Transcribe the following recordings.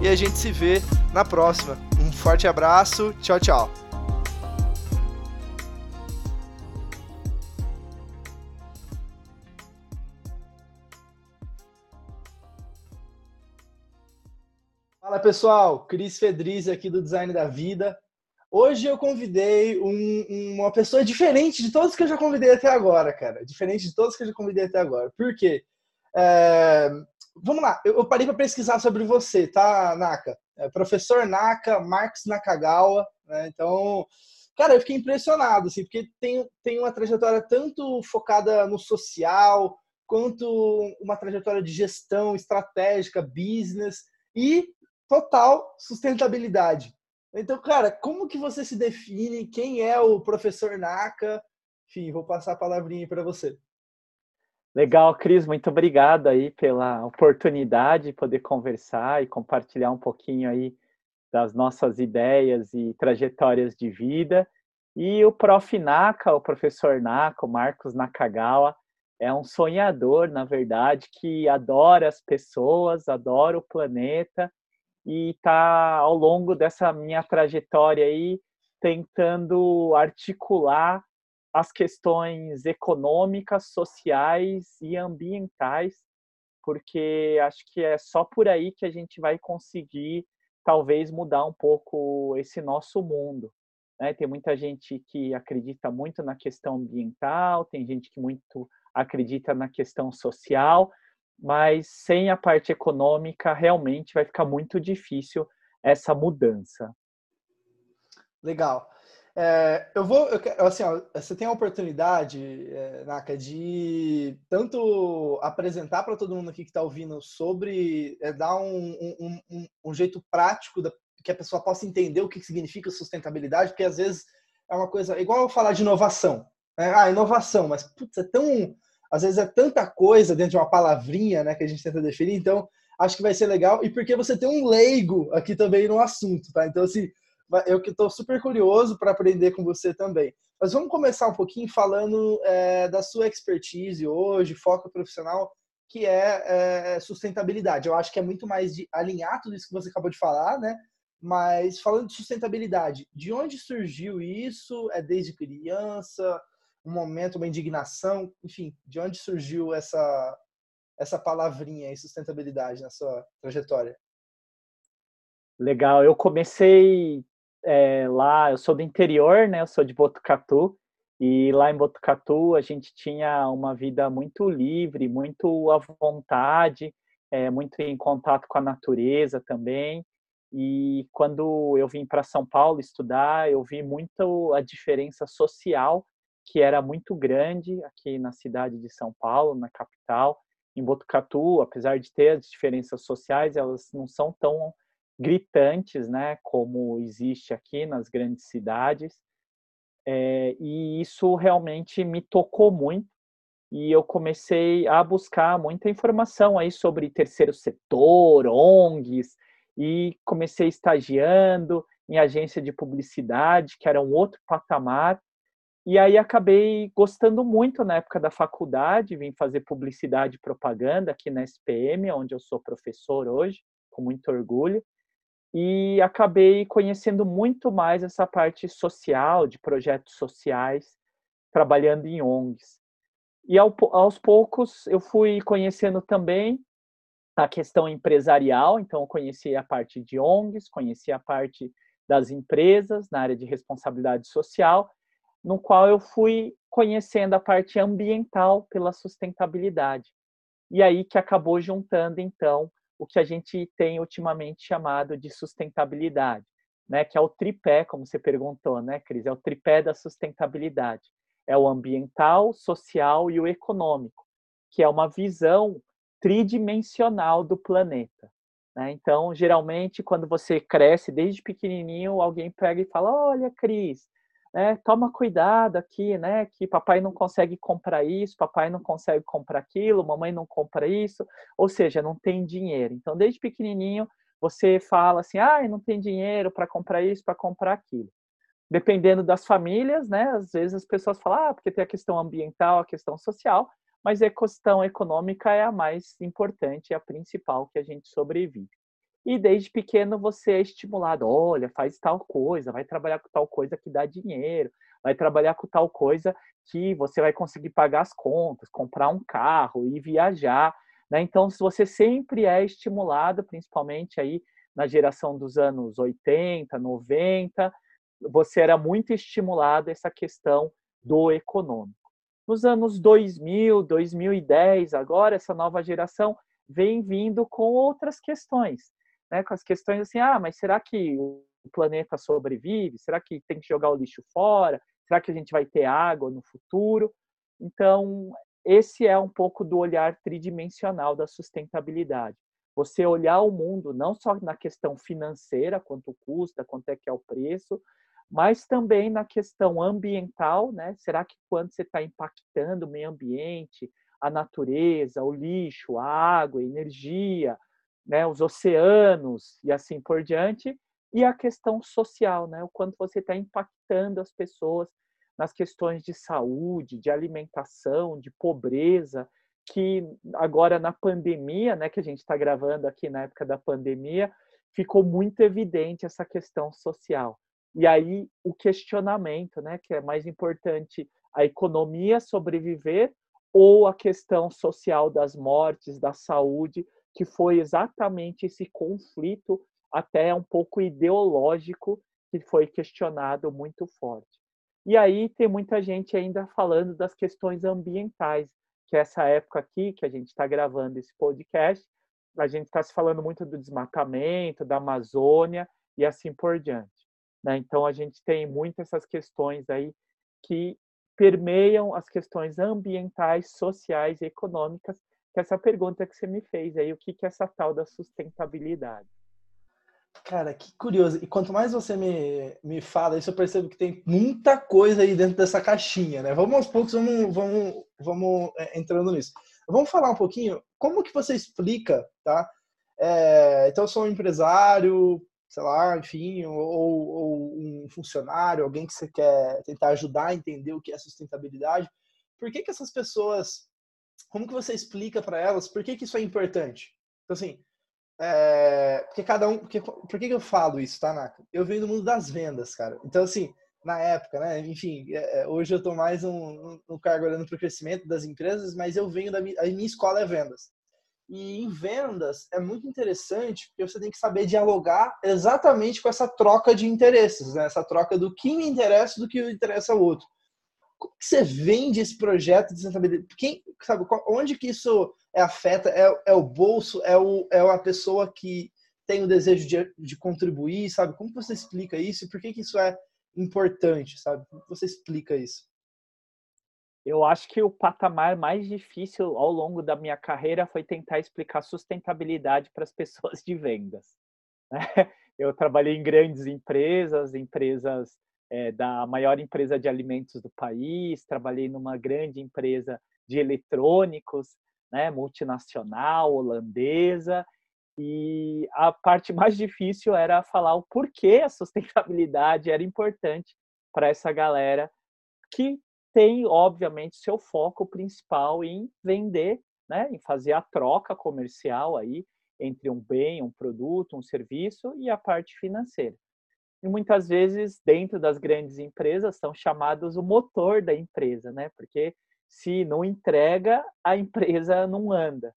e a gente se vê na próxima. Um forte abraço, tchau, tchau. Fala pessoal, Cris Fedriz aqui do Design da Vida. Hoje eu convidei um, uma pessoa diferente de todos que eu já convidei até agora, cara. Diferente de todos que eu já convidei até agora. Por quê? É, vamos lá, eu, parei para pesquisar sobre você, tá, Naka? É, professor Naka, Marcos Nakagawa, né? Então, cara, eu fiquei impressionado, assim, porque tem, tem uma trajetória tanto focada no social, quanto uma trajetória de gestão estratégica, business e total sustentabilidade. Então, cara, como que você se define? Quem é o professor Naka? Enfim, vou passar a palavrinha para você. Legal, Cris, muito obrigado aí pela oportunidade de poder conversar e compartilhar um pouquinho aí das nossas ideias e trajetórias de vida. E o Prof. Naka, o professor Naka, o Marcos Nakagawa, é um sonhador, na verdade, que adora as pessoas, adora o planeta e está ao longo dessa minha trajetória aí tentando articular as questões econômicas, sociais e ambientais, porque acho que é só por aí que a gente vai conseguir talvez mudar um pouco esse nosso mundo. Né? Tem muita gente que acredita muito na questão ambiental, tem gente que muito acredita na questão social, mas sem a parte econômica realmente vai ficar muito difícil essa mudança. Legal. É, eu vou, eu, assim, ó, você tem a oportunidade, é, Naka, de tanto apresentar para todo mundo aqui que está ouvindo sobre, é, dar um, um, um, um, jeito prático da, que a pessoa possa entender o que significa sustentabilidade, porque às vezes é uma coisa, igual eu falar de inovação. Né? Ah, inovação, mas putz, é tão, às vezes é tanta coisa dentro de uma palavrinha, né, que a gente tenta definir, então acho que vai ser legal, e porque você tem um leigo aqui também no assunto, tá? Então, assim, eu que estou super curioso para aprender com você também. Mas vamos começar um pouquinho falando é, da sua expertise hoje, foco profissional, que é, é, sustentabilidade. Eu acho que é muito mais de alinhar tudo isso que você acabou de falar, né? Mas falando de sustentabilidade, de onde surgiu isso? É desde criança? Um momento, uma indignação? Enfim, de onde surgiu essa, essa palavrinha aí, sustentabilidade, na sua trajetória? Legal, eu comecei é, lá, eu sou do interior, né? Eu sou de Botucatu. E lá em Botucatu a gente tinha uma vida muito livre, muito à vontade, é, muito em contato com a natureza também. E quando eu vim para São Paulo estudar, eu vi muito a diferença social, que era muito grande aqui na cidade de São Paulo, na capital. Em Botucatu, apesar de ter as diferenças sociais, elas não são tão gritantes, né, como existe aqui nas grandes cidades. É, e isso realmente me tocou muito e eu comecei a buscar muita informação aí sobre terceiro setor, ONGs, e comecei estagiando em agência de publicidade, que era um outro patamar, e aí acabei gostando muito na época da faculdade, vim fazer publicidade e propaganda aqui na SPM, onde eu sou professor hoje, com muito orgulho e acabei conhecendo muito mais essa parte social, de projetos sociais, trabalhando em ONGs. E ao, aos poucos eu fui conhecendo também a questão empresarial, então conheci a parte de ONGs, conheci a parte das empresas na área de responsabilidade social, no qual eu fui conhecendo a parte ambiental pela sustentabilidade. E aí que acabou juntando então o que a gente tem ultimamente chamado de sustentabilidade, né? Que é o tripé, como você perguntou, né, Cris? É o tripé da sustentabilidade. É o ambiental, social e o econômico, que é uma visão tridimensional do planeta. Né? Então, geralmente, quando você cresce desde pequenininho, alguém pega e fala: Olha, Cris, né, toma cuidado aqui, né? Que papai não consegue comprar isso, papai não consegue comprar aquilo, mamãe não compra isso, ou seja, não tem dinheiro. Então, desde pequenininho, você fala assim: ah, não tem dinheiro para comprar isso, para comprar aquilo. Dependendo das famílias, né? Às vezes as pessoas falam, ah, porque tem a questão ambiental, a questão social, mas a questão econômica é a mais importante, é a principal que a gente sobrevive. E desde pequeno você é estimulado, olha, faz tal coisa, vai trabalhar com tal coisa que dá dinheiro, vai trabalhar com tal coisa que você vai conseguir pagar as contas, comprar um carro e viajar. Né? Então, se você sempre é estimulado, principalmente aí na geração dos anos 80, 90, você era muito estimulado essa questão do econômico. Nos anos 2000, 2010, agora essa nova geração vem vindo com outras questões, né? com as questões assim, ah, mas será que o planeta sobrevive? Será que tem que jogar o lixo fora? Será que a gente vai ter água no futuro? Então, esse é um pouco do olhar tridimensional da sustentabilidade. Você olhar o mundo não só na questão financeira, quanto custa, quanto é que é o preço, mas também na questão ambiental, né? Será que quando você está impactando o meio ambiente, a natureza, o lixo, a água, a energia, né, os oceanos e assim por diante, e a questão social, né? O quanto você está impactando as pessoas nas questões de saúde, de alimentação, de pobreza, que agora na pandemia, né, que a gente está gravando aqui na época da pandemia, ficou muito evidente essa questão social. E aí o questionamento, né, que é mais importante, a economia sobreviver ou a questão social das mortes, da saúde, que foi exatamente esse conflito até um pouco ideológico que foi questionado muito forte. E aí tem muita gente ainda falando das questões ambientais, que é essa época aqui que a gente está gravando esse podcast, a gente está se falando muito do desmatamento, da Amazônia e assim por diante. Né? Então, a gente tem muito essas questões aí que permeiam as questões ambientais, sociais e econômicas, que essa pergunta que você me fez aí, o que, que é essa tal da sustentabilidade? Cara, que curioso. E quanto mais você me, me fala isso, eu percebo que tem muita coisa aí dentro dessa caixinha, né? Vamos aos poucos, vamos, vamos, vamos é, entrando nisso. Vamos falar um pouquinho como que você explica, tá? É, então, eu sou um empresário, sei lá, enfim, ou, ou, um funcionário, alguém que você quer tentar ajudar a entender o que é sustentabilidade, por que, que essas pessoas, como que você explica para elas por que, que isso é importante? Então, assim, é, porque cada um, porque, por que, que eu falo isso, tá, Naka? Eu venho do mundo das vendas, cara. Então, assim, na época, né, enfim, é, é hoje eu estou mais um, um cargo olhando para o crescimento das empresas, mas eu venho da minha, a minha escola é vendas. E em vendas é muito interessante porque você tem que saber dialogar exatamente com essa troca de interesses, né? essa troca do que me interessa do que interessa ao outro. Como que você vende esse projeto de sustentabilidade? Quem, sabe, onde que isso é afeta? É, é o bolso? É, o, é a pessoa que tem o desejo de, de contribuir? Sabe? Como você explica isso? Por que, que isso é importante? Sabe? Como você explica isso? Eu acho que o patamar mais difícil ao longo da minha carreira foi tentar explicar sustentabilidade para as pessoas de vendas. Né? Eu trabalhei em grandes empresas, empresas é, da maior empresa de alimentos do país, trabalhei numa grande empresa de eletrônicos, né, multinacional, holandesa, e a parte mais difícil era falar o porquê a sustentabilidade era importante para essa galera que tem, obviamente, seu foco principal em vender, né, em fazer a troca comercial aí entre um bem, um produto, um serviço e a parte financeira. E muitas vezes, dentro das grandes empresas, são chamados o motor da empresa, né? Porque se não entrega, a empresa não anda.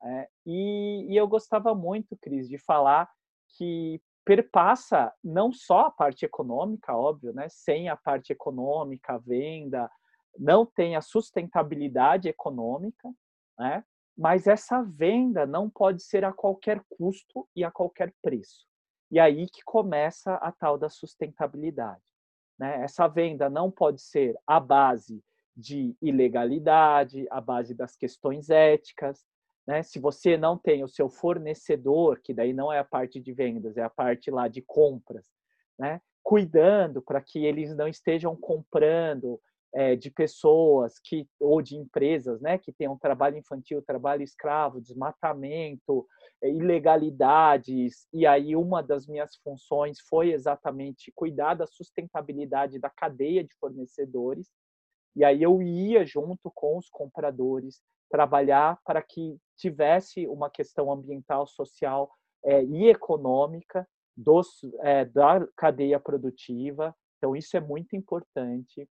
É, e, e, eu gostava muito, Cris, de falar que perpassa não só a parte econômica, óbvio, né? Sem a parte econômica, a venda, não tem a sustentabilidade econômica, né? Mas essa venda não pode ser a qualquer custo e a qualquer preço. E aí que começa a tal da sustentabilidade. Né? Essa venda não pode ser a base de ilegalidade, a base das questões éticas, né? Se você não tem o seu fornecedor, que daí não é a parte de vendas, é a parte lá de compras, né? Cuidando para que eles não estejam comprando é, de pessoas que ou de empresas, né, que tenham trabalho infantil, trabalho escravo, desmatamento, é, ilegalidades. E aí uma das minhas funções foi exatamente cuidar da sustentabilidade da cadeia de fornecedores. E aí eu ia junto com os compradores trabalhar para que tivesse uma questão ambiental, social é, e econômica dos, da cadeia produtiva. Então, isso é muito importante.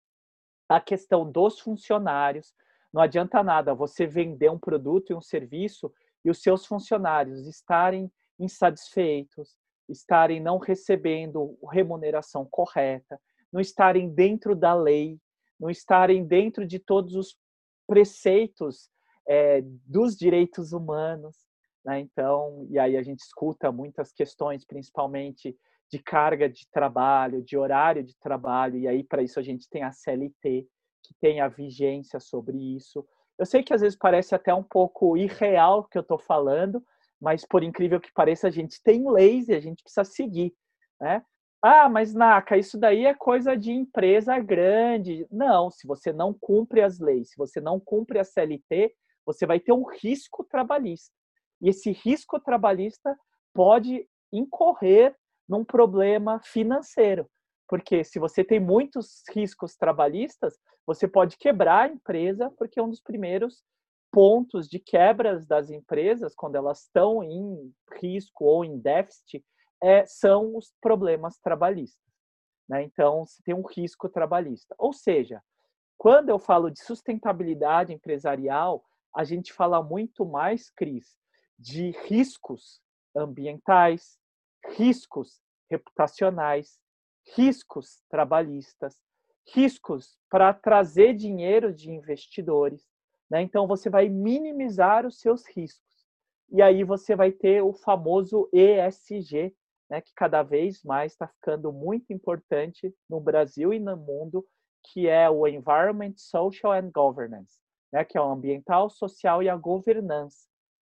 A questão dos funcionários. Não adianta nada você vender um produto e um serviço e os seus funcionários estarem insatisfeitos, estarem não recebendo remuneração correta, não estarem dentro da lei, não estarem dentro de todos os preceitos é, dos direitos humanos. Né? Então, e aí a gente escuta muitas questões, principalmente de carga de trabalho, de horário de trabalho, e aí para isso a gente tem a CLT, que tem a vigência sobre isso. Eu sei que às vezes parece até um pouco irreal o que eu estou falando, mas por incrível que pareça, a gente tem leis e a gente precisa seguir. Né? Ah, mas Naka, isso daí é coisa de empresa grande. Não, se você não cumpre as leis, se você não cumpre a CLT, você vai ter um risco trabalhista. E esse risco trabalhista pode incorrer num problema financeiro. Porque se você tem muitos riscos trabalhistas, você pode quebrar a empresa, porque um dos primeiros pontos de quebras das empresas, quando elas estão em risco ou em déficit, é, são os problemas trabalhistas. Né? Então, se tem um risco trabalhista. Ou seja, quando eu falo de sustentabilidade empresarial, a gente fala muito mais, Cris, de riscos ambientais, riscos reputacionais, riscos trabalhistas, riscos para trazer dinheiro de investidores. Né? Então, você vai minimizar os seus riscos. E aí você vai ter o famoso ESG, né, que cada vez mais está ficando muito importante no Brasil e no mundo, que é o Environment, Social and Governance, né, que é o ambiental, social e a governança,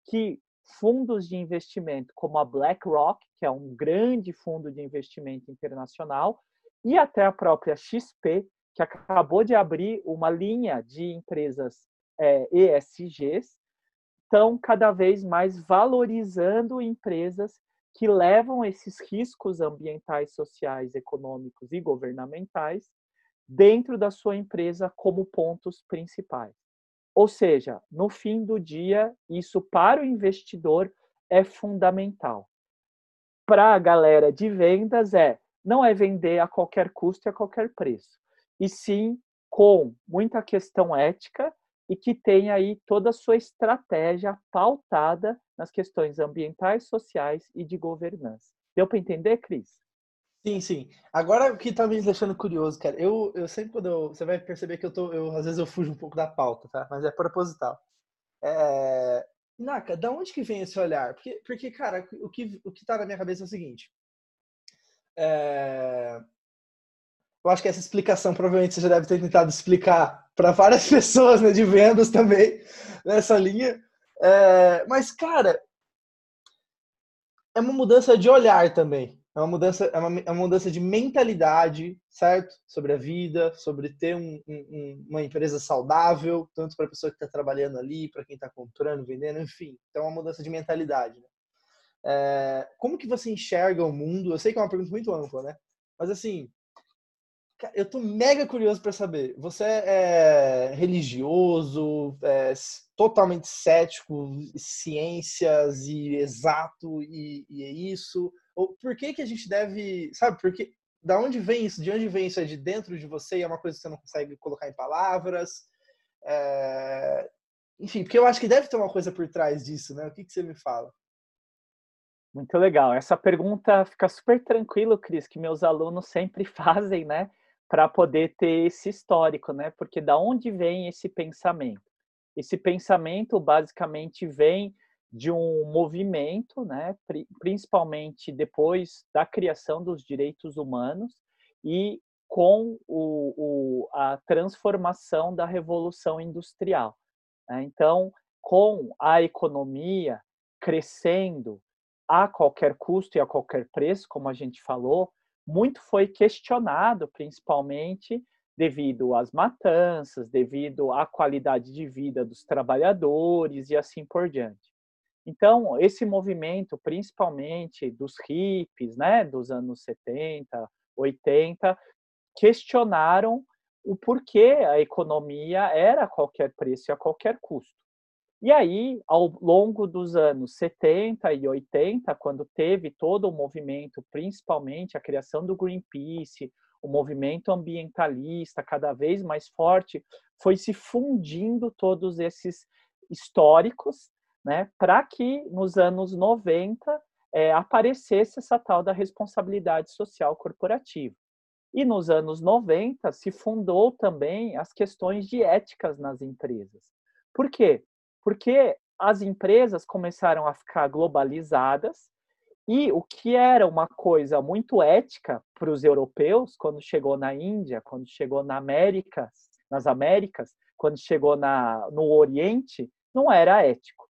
que fundos de investimento como a BlackRock, que é um grande fundo de investimento internacional, e até a própria XP, que acabou de abrir uma linha de empresas é, ESGs, estão cada vez mais valorizando empresas que levam esses riscos ambientais, sociais, econômicos e governamentais dentro da sua empresa como pontos principais. Ou seja, no fim do dia, isso para o investidor é fundamental. Para a galera de vendas é não é vender a qualquer custo e a qualquer preço, e sim com muita questão ética e que tem aí toda a sua estratégia pautada nas questões ambientais, sociais e de governança. Deu para entender, Cris? Sim, sim. Agora o que tá me deixando curioso, cara, eu, eu sempre quando eu, você vai perceber que eu tô, eu, às vezes eu fujo um pouco da pauta, tá? Mas é proposital. É... Naka, da onde que vem esse olhar? Porque, porque cara, o que, o que tá na minha cabeça é o seguinte. É... Eu acho que essa explicação provavelmente você já deve ter tentado explicar para várias pessoas né, de vendas também nessa linha. É... Mas, cara, é uma mudança de olhar também. É uma mudança, é uma, é uma mudança de mentalidade, certo? Sobre a vida, sobre ter um, um, uma empresa saudável, tanto para a pessoa que está trabalhando ali, para quem está comprando, vendendo, enfim. Então, é uma mudança de mentalidade. Né? É, como que você enxerga o mundo? Eu sei que é uma pergunta muito ampla, né? Mas assim, eu tô mega curioso para saber. Você é religioso, é totalmente cético, ciências e exato e, e é isso? Ou por que que a gente deve, sabe? Porque da onde vem isso? De onde vem isso? É de dentro de você e é uma coisa que você não consegue colocar em palavras? É... Enfim, porque eu acho que deve ter uma coisa por trás disso, né? O que que você me fala? Muito legal. Essa pergunta fica super tranquilo, Cris, que meus alunos sempre fazem, né? Para poder ter esse histórico, né? Porque da onde vem esse pensamento? Esse pensamento basicamente vem de um movimento, né, principalmente depois da criação dos direitos humanos e com o, o, a transformação da revolução industrial. Né? Então, com a economia crescendo a qualquer custo e a qualquer preço, como a gente falou, muito foi questionado, principalmente devido às matanças, devido à qualidade de vida dos trabalhadores e assim por diante. Então, esse movimento, principalmente dos hippies, né, dos anos 70, 80, questionaram o porquê a economia era a qualquer preço e a qualquer custo. E aí, ao longo dos anos 70 e 80, quando teve todo o movimento, principalmente a criação do Greenpeace, o movimento ambientalista cada vez mais forte, foi se fundindo todos esses históricos, né, para que nos anos 90 é, aparecesse essa tal da responsabilidade social corporativa. E nos anos 90 se fundou também as questões de éticas nas empresas. Por quê? Porque as empresas começaram a ficar globalizadas e o que era uma coisa muito ética para os europeus, quando chegou na Índia, quando chegou na América, nas Américas, quando chegou na, no Oriente, não era ético.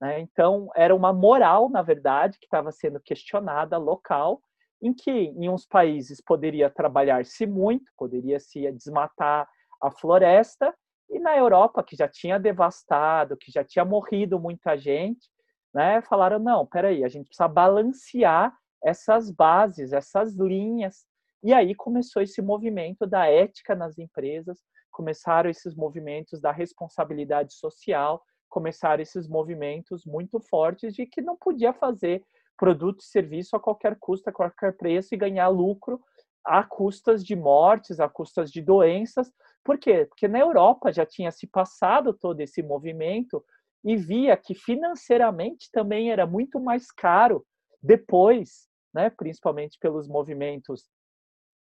Né? Então, era uma moral, na verdade, que estava sendo questionada local, em que em uns países poderia trabalhar-se muito, poderia se desmatar a floresta, e na Europa, que já tinha devastado, que já tinha morrido muita gente, né, falaram, não, peraí, a gente precisa balancear essas bases, essas linhas. E aí começou esse movimento da ética nas empresas, começaram esses movimentos da responsabilidade social, começaram esses movimentos muito fortes de que não podia fazer produto e serviço a qualquer custo, a qualquer preço e ganhar lucro a custas de mortes, a custas de doenças. Por quê? Porque na Europa já tinha se passado todo esse movimento e via que financeiramente também era muito mais caro depois, né, principalmente pelos movimentos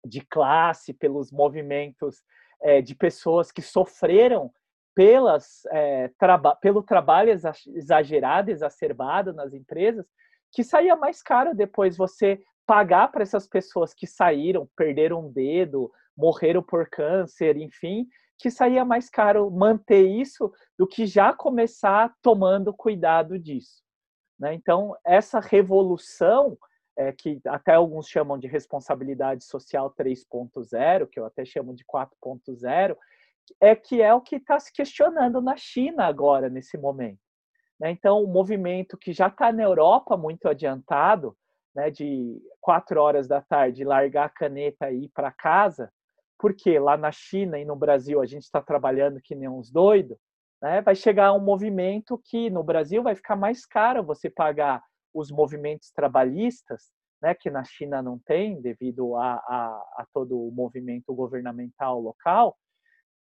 de classe, pelos movimentos é, de pessoas que sofreram pelas, é, traba pelo trabalho exagerado, exacerbado nas empresas, que saía mais caro depois você pagar para essas pessoas que saíram, perderam um dedo, morreram por câncer, enfim, que saía mais caro manter isso do que já começar tomando cuidado disso. Né? Então, essa revolução, é, que até alguns chamam de responsabilidade social 3.0, que eu até chamo de 4.0, é que é o que está se questionando na China agora, nesse momento. Né? Então, o movimento que já está na Europa muito adiantado, né, de quatro horas da tarde largar a caneta e ir para casa, porque lá na China e no Brasil a gente está trabalhando que nem uns doidos, né, vai chegar um movimento que no Brasil vai ficar mais caro você pagar os movimentos trabalhistas, né, que na China não tem, devido a, a, a todo o movimento governamental local,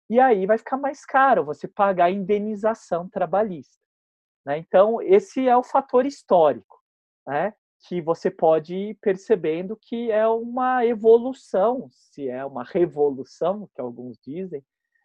e aí vai ficar mais caro você pagar a indenização trabalhista. Né? Então, esse é o fator histórico, né? que você pode ir percebendo que é uma evolução, se é uma revolução, que alguns dizem,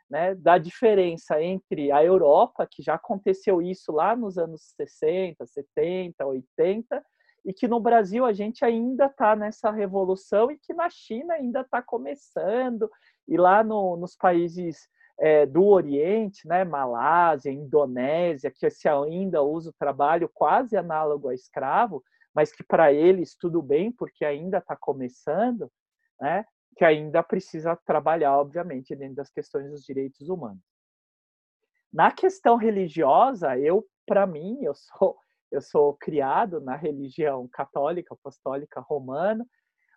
né, da diferença entre a Europa, que já aconteceu isso lá nos anos 60, 70, 80, e que no Brasil a gente ainda está nessa revolução e que na China ainda está começando, e lá no, nos países é, do Oriente, né, Malásia, Indonésia, que se ainda usa o trabalho quase análogo a escravo, mas que para eles tudo bem, porque ainda está começando, né, que ainda precisa trabalhar, obviamente, dentro das questões dos direitos humanos. Na questão religiosa, eu, para mim, eu sou eu sou criado na religião católica, apostólica romana,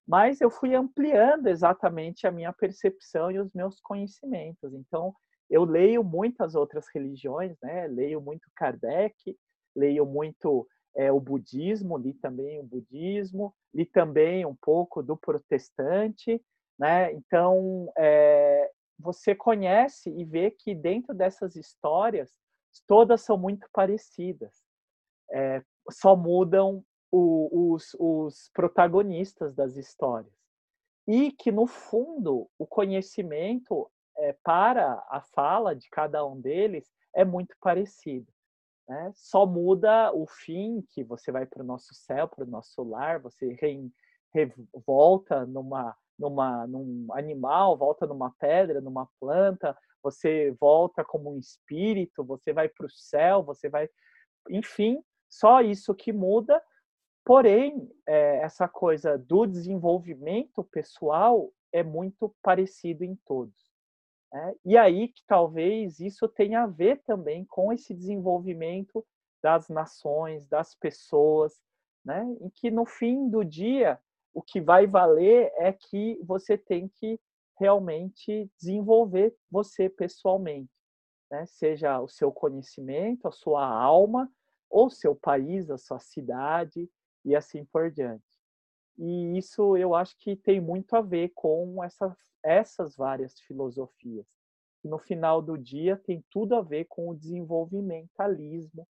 mas eu fui ampliando exatamente a minha percepção e os meus conhecimentos. Então, eu leio muitas outras religiões, né? Leio muito Kardec, leio muito é, o budismo, li também o budismo, li também um pouco do protestante, né? Então, é, você conhece e vê que dentro dessas histórias todas são muito parecidas. É, só mudam o, os, os protagonistas das histórias. E que, no fundo, o conhecimento é, para a fala de cada um deles é muito parecido. Né? Só muda o fim, que você vai para o nosso céu, para o nosso lar, você volta numa numa, num animal, volta numa pedra, numa planta, você volta como um espírito, você vai para o céu, você vai. Enfim, só isso que muda. Porém, é, essa coisa do desenvolvimento pessoal é muito parecido em todos. Né? E aí que talvez isso tenha a ver também com esse desenvolvimento das nações, das pessoas, né? em que no fim do dia o que vai valer é que você tem que realmente desenvolver você pessoalmente, né? seja o seu conhecimento, a sua alma, ou seu país, a sua cidade e assim por diante. E isso eu acho que tem muito a ver com essa, essas várias filosofias. No final do dia tem tudo a ver com o desenvolvimentalismo,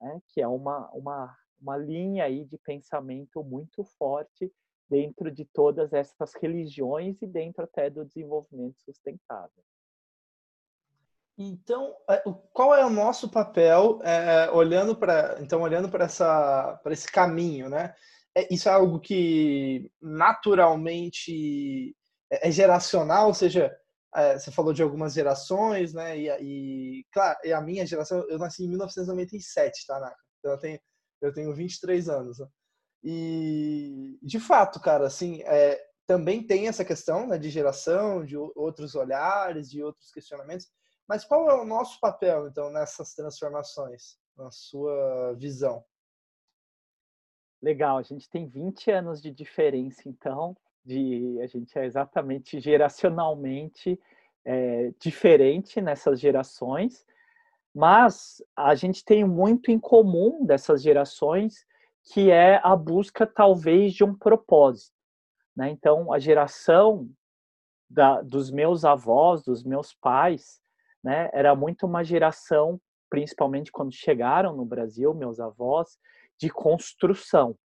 né? que é uma, uma, uma linha aí de pensamento muito forte dentro de todas essas religiões e dentro até do desenvolvimento sustentável. Então, é, qual é o nosso papel é, olhando para então olhando para essa para esse caminho, né? É, isso é algo que naturalmente é, é geracional, ou seja, é, você falou de algumas gerações, né? E, e claro, e a minha geração, eu nasci em 1997, tá, Naka? Então eu tenho eu tenho 23 anos. Né? E, de fato, cara, assim, é, também tem essa questão né, de geração, de outros olhares, de outros questionamentos. Mas qual é o nosso papel, então, nessas transformações, na sua visão? Legal, a gente tem 20 anos de diferença, então, de a gente é exatamente geracionalmente é, diferente nessas gerações, mas a gente tem muito em comum dessas gerações, que é a busca talvez de um propósito. Né? Então, a geração da, dos meus avós, dos meus pais, né, era muito uma geração, principalmente quando chegaram no Brasil, meus avós, de construção.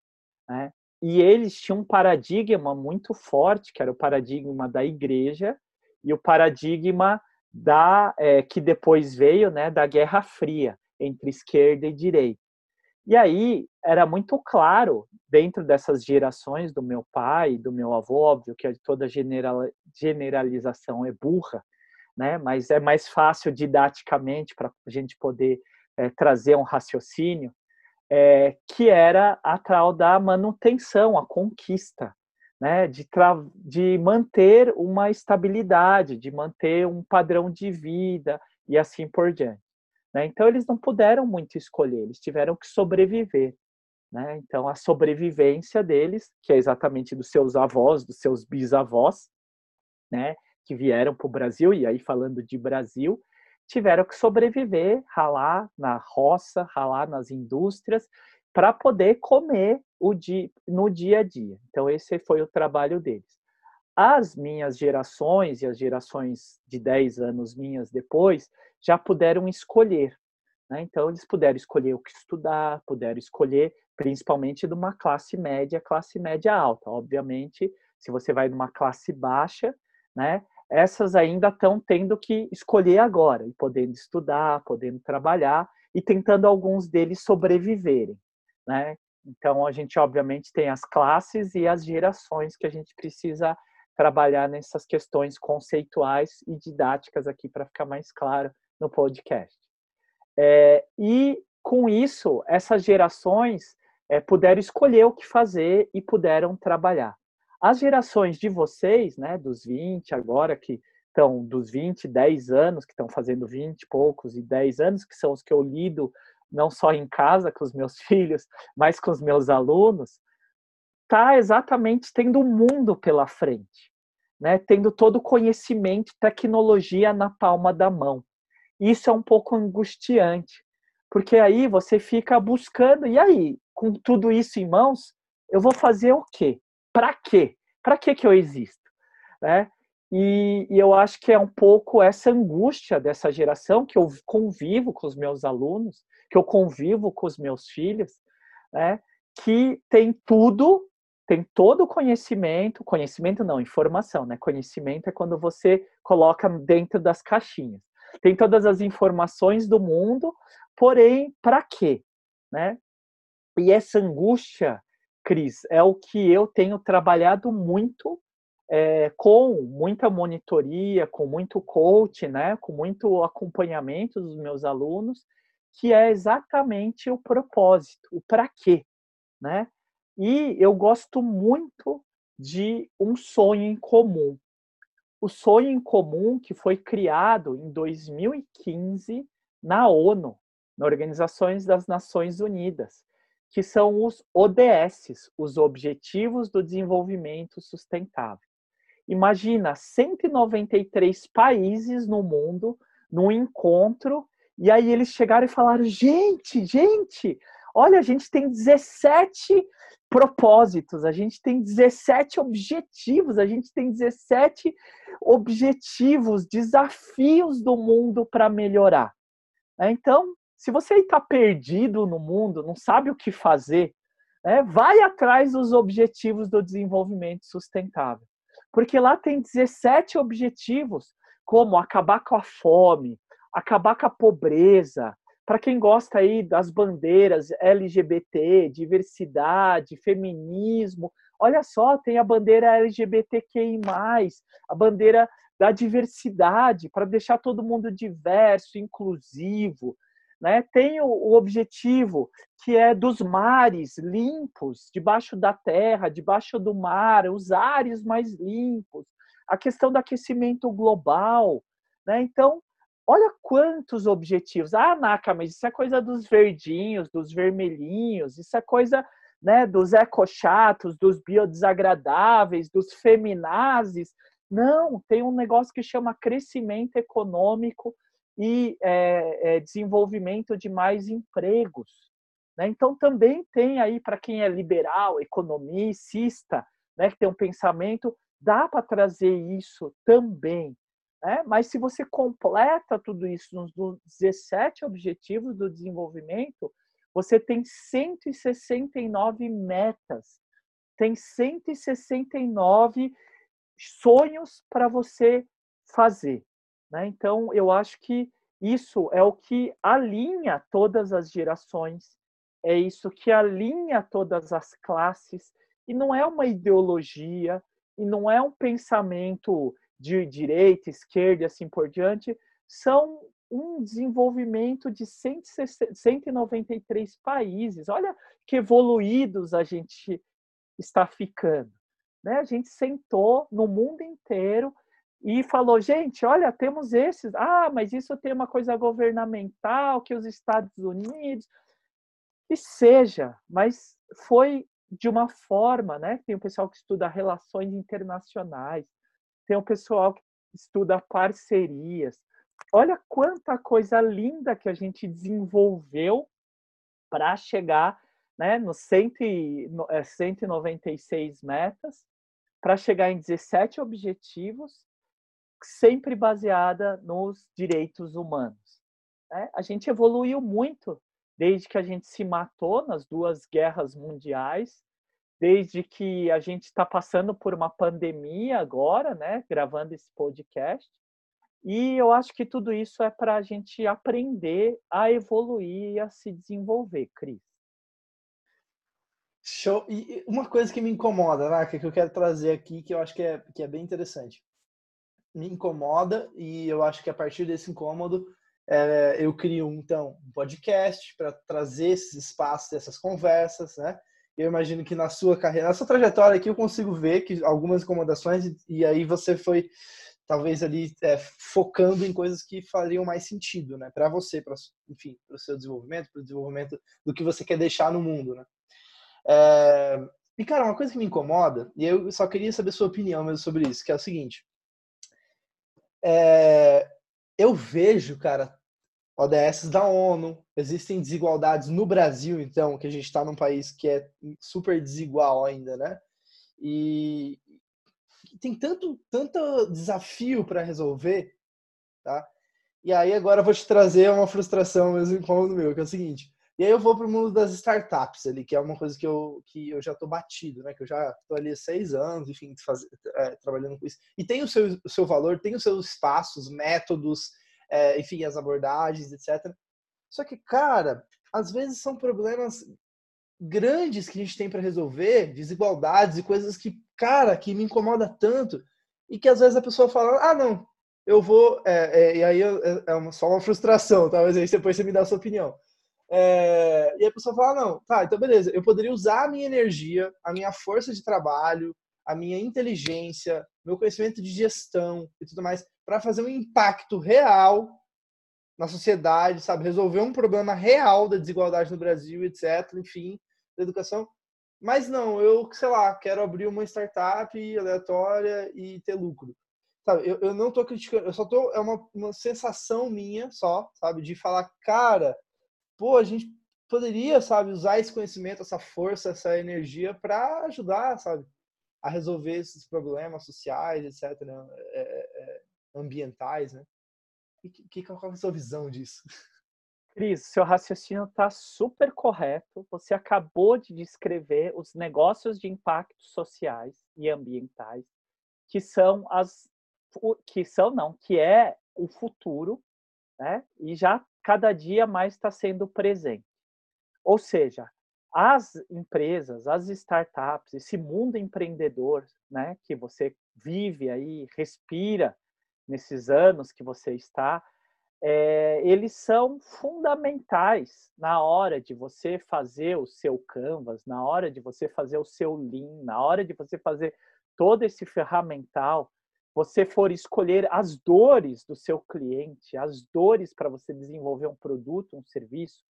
Né? E eles tinham um paradigma muito forte, que era o paradigma da igreja e o paradigma da é, que depois veio, né, da Guerra Fria entre esquerda e direita. E aí era muito claro, dentro dessas gerações do meu pai, do meu avô, óbvio que toda generalização é burra, né? mas é mais fácil didaticamente para a gente poder é, trazer um raciocínio, é, que era a tal da manutenção, a conquista, né? de, de manter uma estabilidade, de manter um padrão de vida e assim por diante. Né? Então, eles não puderam muito escolher, eles tiveram que sobreviver. Né? Então, a sobrevivência deles, que é exatamente dos seus avós, dos seus bisavós, né? Que vieram para o Brasil, e aí falando de Brasil, tiveram que sobreviver, ralar na roça, ralar nas indústrias, para poder comer o dia, no dia a dia. Então, esse foi o trabalho deles. As minhas gerações e as gerações de 10 anos minhas depois já puderam escolher. Né? Então, eles puderam escolher o que estudar, puderam escolher, principalmente de uma classe média, classe média alta. Obviamente, se você vai de uma classe baixa, né, essas ainda estão tendo que escolher agora, e podendo estudar, podendo trabalhar, e tentando alguns deles sobreviverem. Né? Então, a gente, obviamente, tem as classes e as gerações que a gente precisa trabalhar nessas questões conceituais e didáticas aqui para ficar mais claro no podcast. É, e com isso, essas gerações é, puderam escolher o que fazer e puderam trabalhar. As gerações de vocês, né, dos 20 agora, que estão dos 20, 10 anos, que estão fazendo 20 e poucos e 10 anos, que são os que eu lido não só em casa com os meus filhos, mas com os meus alunos, está exatamente tendo o um mundo pela frente, né? tendo todo o conhecimento, tecnologia na palma da mão. Isso é um pouco angustiante, porque aí você fica buscando, e aí, com tudo isso em mãos, eu vou fazer o quê? Para quê? Para que que eu existo? Né? E, e, eu acho que é um pouco essa angústia dessa geração que eu convivo com os meus alunos, que eu convivo com os meus filhos, né? que tem tudo, tem todo o conhecimento, conhecimento não, informação, né? Conhecimento é quando você coloca dentro das caixinhas tem todas as informações do mundo, porém, para quê? Né? E essa angústia, Cris, é o que eu tenho trabalhado muito é, com muita monitoria, com muito coach, né, com muito acompanhamento dos meus alunos, que é exatamente o propósito, o para quê, né? E eu gosto muito de um sonho em comum. O sonho em comum que foi criado em 2015 na ONU, na Organizações das Nações Unidas, que são os ODS, os Objetivos do Desenvolvimento Sustentável. Imagina 193 países no mundo num encontro e aí eles chegaram e falaram: gente, gente, olha, a gente tem 17 propósitos, a gente tem 17 objetivos, a gente tem 17 objetivos, desafios do mundo para melhorar. Então, se você está perdido no mundo, não sabe o que fazer, né, vai atrás dos objetivos do desenvolvimento sustentável. Porque lá tem 17 objetivos, como acabar com a fome, acabar com a pobreza, para quem gosta aí das bandeiras LGBT, diversidade, feminismo, olha só, tem a bandeira LGBTQI+, a bandeira da diversidade, para deixar todo mundo diverso, inclusivo, né? Tem o, o, objetivo que é dos mares limpos, debaixo da terra, debaixo do mar, os ares mais limpos, a questão do aquecimento global. Né? Então, olha quantos objetivos. Ah, Naka, mas isso é coisa dos verdinhos, dos vermelhinhos, isso é coisa né, dos ecochatos, dos biodesagradáveis, dos feminazes. Não, tem um negócio que chama crescimento econômico e é, é, desenvolvimento de mais empregos. Né? Então, também tem aí, para quem é liberal, economicista, né, que tem um pensamento, dá para trazer isso também. Né? Mas se você completa tudo isso nos 17 Objetivos do Desenvolvimento, você tem 169 metas, tem 169 sonhos para você fazer. Né? Então, eu acho que isso é o que alinha todas as gerações, é isso que alinha todas as classes, e não é uma ideologia, e não é um pensamento de direita, esquerda e assim por diante, são um desenvolvimento de 193 países. Olha que evoluídos a gente está ficando. Né? A gente sentou no mundo inteiro e falou: gente, olha, temos esses. Ah, mas isso tem uma coisa governamental que os Estados Unidos. E seja, mas foi de uma forma, né? Tem o pessoal que estuda relações internacionais, tem o pessoal que estuda parcerias. Olha quanta coisa linda que a gente desenvolveu para chegar né, nos 196 metas, para chegar em 17 objetivos sempre baseada nos direitos humanos. Né? A gente evoluiu muito desde que a gente se matou nas duas guerras mundiais, desde que a gente está passando por uma pandemia agora, né, gravando esse podcast. E eu acho que tudo isso é para a gente aprender a evoluir e a se desenvolver, Cris. Show. E uma coisa que me incomoda, né, que eu quero trazer aqui, que eu acho que é, que é bem interessante me incomoda e eu acho que a partir desse incômodo é, eu crio então um podcast para trazer esses espaços, essas conversas, né? Eu imagino que na sua carreira, na sua trajetória aqui, eu consigo ver que algumas incomodações e, aí você foi talvez ali é, focando em coisas que fariam mais sentido, né? Para você, para enfim, para o seu desenvolvimento, para o desenvolvimento do que você quer deixar no mundo, né? É, e cara, uma coisa que me incomoda e eu só queria saber sua opinião mesmo sobre isso, que é o seguinte: é, eu vejo, cara, ODS da ONU, existem desigualdades no Brasil, então, que a gente está num país que é super desigual ainda, né? E tem tanto, tanto desafio para resolver, tá? E aí agora eu vou te trazer uma frustração mesmo incômodo meu, que é o seguinte. E aí eu vou para o mundo das startups ali, que é uma coisa que eu, que eu já estou batido, né? Que eu já estou ali há seis anos, enfim, faz, é, trabalhando com isso. E tem o seu, o seu valor, tem os seus espaços, métodos, é, enfim, as abordagens, etc. Só que, cara, às vezes são problemas grandes que a gente tem para resolver, desigualdades e coisas que, cara, que me incomoda tanto e que às vezes a pessoa fala, ah, não, eu vou, é, é, e aí é, é uma, só uma frustração, talvez aí depois você me dá a sua opinião. É, e a pessoa fala, não, tá, então beleza, eu poderia usar a minha energia, a minha força de trabalho, a minha inteligência, meu conhecimento de gestão e tudo mais, para fazer um impacto real na sociedade, sabe? Resolver um problema real da desigualdade no Brasil, etc. Enfim, da educação. Mas não, eu, sei lá, quero abrir uma startup aleatória e ter lucro. Sabe, eu, eu não tô criticando, eu só tô, é uma, uma sensação minha só, sabe, de falar, cara, pô, a gente poderia, sabe, usar esse conhecimento, essa força, essa energia para ajudar, sabe, a resolver esses problemas sociais, etc., né? é, é, ambientais, né? E que, qual é a sua visão disso? Cris, seu raciocínio está super correto. Você acabou de descrever os negócios de impactos sociais e ambientais, que são as que são não, que é o futuro, né? E já cada dia mais está sendo presente. Ou seja, as empresas, as startups, esse mundo empreendedor, né, que você vive aí, respira nesses anos que você está, é, eles são fundamentais na hora de você fazer o seu canvas, na hora de você fazer o seu lean, na hora de você fazer todo esse ferramental, você for escolher as dores do seu cliente, as dores para você desenvolver um produto, um serviço,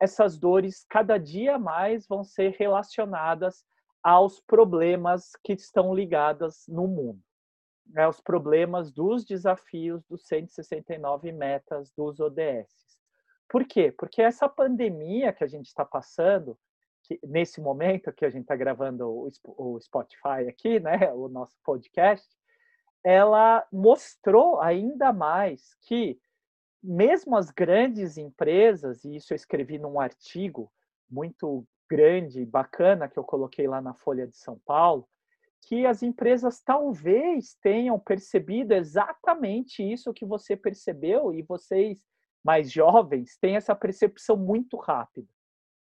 essas dores cada dia mais vão ser relacionadas aos problemas que estão ligados no mundo. Né, os problemas dos desafios dos 169 metas dos ODS. Por quê? Porque essa pandemia que a gente está passando, que, nesse momento que a gente está gravando o, o Spotify aqui, né, o nosso podcast, ela mostrou ainda mais que mesmo as grandes empresas, e isso eu escrevi num artigo muito grande, bacana, que eu coloquei lá na Folha de São Paulo, que as empresas talvez tenham percebido exatamente isso que você percebeu e vocês mais jovens têm essa percepção muito rápida,